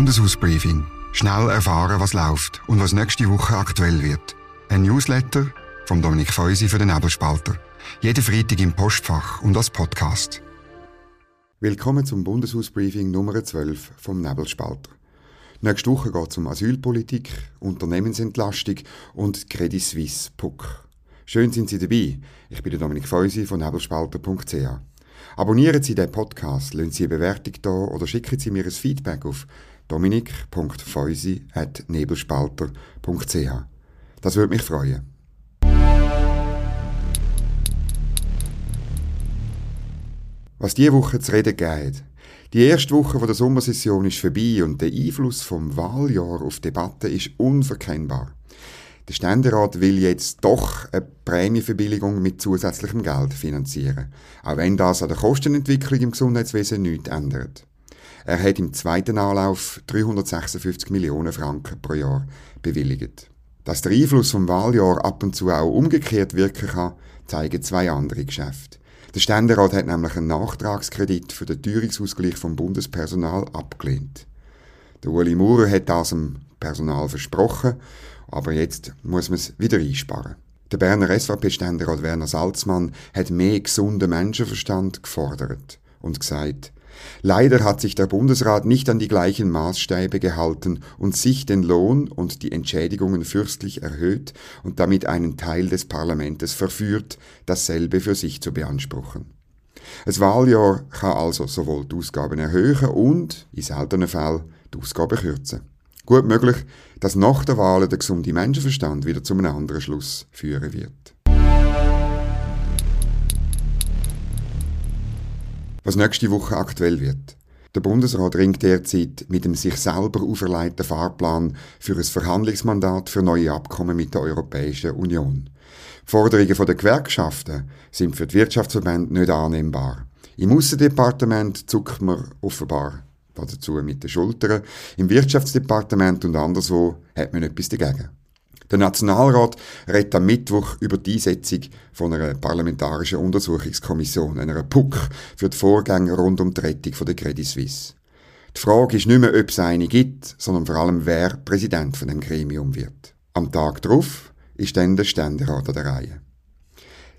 Bundeshausbriefing. Schnell erfahren, was läuft und was nächste Woche aktuell wird. Ein Newsletter vom Dominik Feusi für den Nebelspalter. Jeden Freitag im Postfach und als Podcast. Willkommen zum Bundeshausbriefing Nummer 12 vom Nebelspalter. Nächste Woche geht es um Asylpolitik, Unternehmensentlastung und Credit Suisse Puck. Schön sind Sie dabei. Ich bin der Dominik Feusi von nebelspalter.ch. Abonnieren Sie den Podcast, lassen Sie eine Bewertung da oder schicken Sie mir ein Feedback auf dominik.feusi.nebelspalter.ch. Das würde mich freuen. Was diese Woche zu reden geht. Die erste Woche der Sommersession ist vorbei und der Einfluss vom Wahljahr auf die Debatte ist unverkennbar. Der Ständerat will jetzt doch eine Prämieverbilligung mit zusätzlichem Geld finanzieren, auch wenn das an der Kostenentwicklung im Gesundheitswesen nichts ändert. Er hat im zweiten Anlauf 356 Millionen Franken pro Jahr bewilligt. Dass der Einfluss vom Wahljahr ab und zu auch umgekehrt wirken kann, zeigen zwei andere Geschäfte. Der Ständerat hat nämlich einen Nachtragskredit für den Teuerungsausgleich vom Bundespersonal abgelehnt. Der Uli Maurer hat das dem Personal versprochen aber jetzt muss man es wieder einsparen. Der Berner SVP-Ständerat Werner Salzmann hat mehr gesunden Menschenverstand gefordert und gesagt, Leider hat sich der Bundesrat nicht an die gleichen Maßstäbe gehalten und sich den Lohn und die Entschädigungen fürstlich erhöht und damit einen Teil des Parlamentes verführt, dasselbe für sich zu beanspruchen. Das Wahljahr kann also sowohl die Ausgaben erhöhen und, in seltenen Fällen, die Ausgaben kürzen. Gut möglich, dass nach der Wahl der gesunde Menschenverstand wieder zu einem anderen Schluss führen wird. Was nächste Woche aktuell wird. Der Bundesrat ringt derzeit mit dem sich selber auferlegten Fahrplan für ein Verhandlungsmandat für neue Abkommen mit der Europäischen Union. Die Forderungen der Gewerkschaften sind für die Wirtschaftsverbände nicht annehmbar. Im Aussendepartement zuckt man offenbar dazu mit den Schultern. Im Wirtschaftsdepartement und anderswo hat man etwas dagegen. Der Nationalrat redet am Mittwoch über die Einsetzung von einer parlamentarischen Untersuchungskommission, einer PUC, für die Vorgänge rund um die Rettung der Credit Suisse. Die Frage ist nicht mehr, ob es eine gibt, sondern vor allem, wer Präsident von dem Gremium wird. Am Tag darauf ist dann der Ständerat an der Reihe.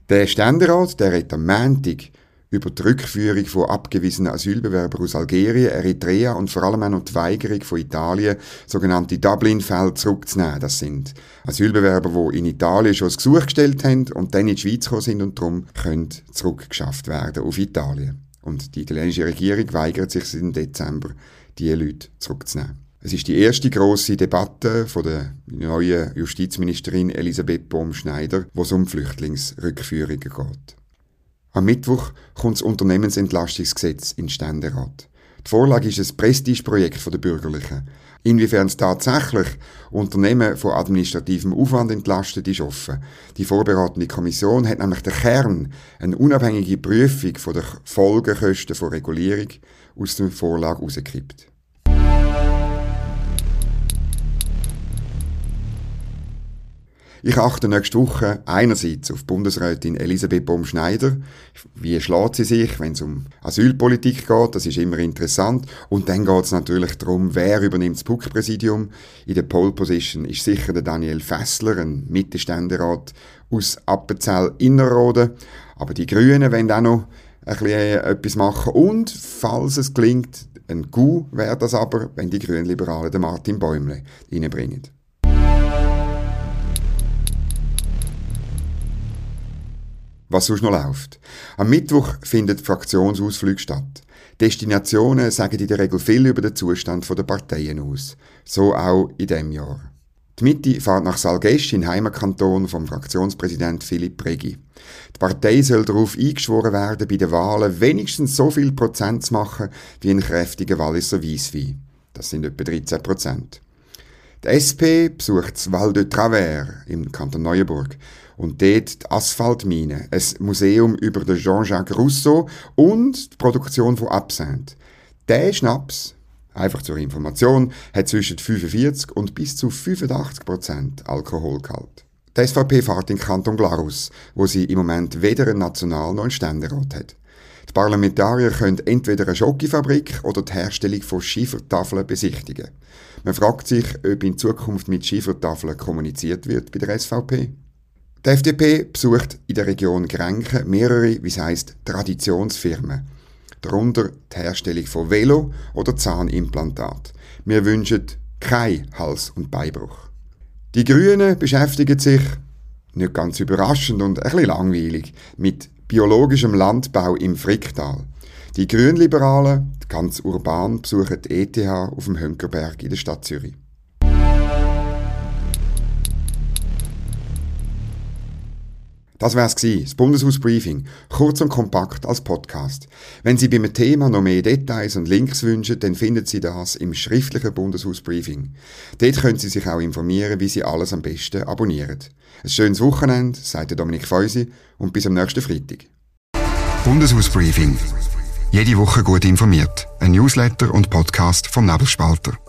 Der Ständerat, der redet am Montag über die Rückführung von abgewiesenen Asylbewerbern aus Algerien, Eritrea und vor allem auch noch die Weigerung von Italien, sogenannte Dublin-Fälle zurückzunehmen. Das sind Asylbewerber, die in Italien schon ein Gesuch gestellt haben und dann in die Schweiz gekommen sind und darum können zurückgeschafft werden auf Italien. Und die italienische Regierung weigert sich seit Dezember, diese Leute zurückzunehmen. Es ist die erste große Debatte von der neuen Justizministerin Elisabeth Bohm-Schneider, wo es um Flüchtlingsrückführungen geht. Am Mittwoch kommt das Unternehmensentlastungsgesetz in den Ständerat. Die Vorlage ist ein Prestigeprojekt der Bürgerlichen. Inwiefern es tatsächlich Unternehmen von administrativem Aufwand entlastet, ist offen. Die vorbereitende Kommission hat nämlich den Kern, eine unabhängige Prüfung der Folgekosten von Regulierung aus der Vorlage herausgekippt. Ich achte nächste Woche einerseits auf Bundesrätin Elisabeth Baum-Schneider. Wie schlägt sie sich, wenn es um Asylpolitik geht? Das ist immer interessant. Und dann geht es natürlich darum, wer übernimmt das PUC-Präsidium. In der Pole Position ist sicher der Daniel Fessler, ein Mittelständerat aus Appenzell-Innerrhoden. Aber die Grünen wollen auch noch ein bisschen etwas machen. Und, falls es gelingt, ein Coup wäre das aber, wenn die Grünliberalen den Martin Bäumle reinbringen. Was sonst noch läuft. Am Mittwoch findet Fraktionsausflüge statt. Destinationen sagen in der Regel viel über den Zustand der Parteien aus. So auch in diesem Jahr. Die Mitte fährt nach Salgesch in Heimatkanton vom Fraktionspräsident Philipp Regi. Die Partei soll darauf eingeschworen werden, bei den Wahlen wenigstens so viel Prozent zu machen wie ein kräftiger Walliser Weisswein. Das sind etwa 13 Prozent. Die SP besucht das Val de Travers im Kanton Neuenburg und dort die Asphaltmine, ein Museum über den Jean-Jacques Rousseau und die Produktion von Absinthe. Der Schnaps, einfach zur Information, hat zwischen 45 und bis zu 85 Prozent Alkoholgehalt. Die SVP fährt in Kanton Glarus, wo sie im Moment weder einen National- noch einen Ständerat hat. Die Parlamentarier können entweder eine Schokifabrik oder die Herstellung von Schiefertafeln besichtigen. Man fragt sich, ob in Zukunft mit Schiefertafeln kommuniziert wird bei der SVP. Die FDP besucht in der Region Grenken mehrere, wie es heisst, Traditionsfirmen. Darunter die Herstellung von Velo- oder Zahnimplantat. Wir wünschen kein Hals- und Beinbruch. Die Grünen beschäftigen sich, nicht ganz überraschend und ein bisschen langweilig, mit biologischem Landbau im Fricktal. Die Grünliberalen, ganz urban, besuchen die ETH auf dem Hönkerberg in der Stadt Zürich. Das wär's gsi, das Bundeshausbriefing, kurz und kompakt als Podcast. Wenn Sie beim Thema noch mehr Details und Links wünschen, dann finden Sie das im schriftlichen Bundeshausbriefing. Dort können Sie sich auch informieren, wie Sie alles am besten abonnieren. Ein schönes Wochenende, sagt Dominik Feusi und bis am nächsten Freitag. Bundeshausbriefing. Jede Woche gut informiert. Ein Newsletter und Podcast vom Nebelspalter.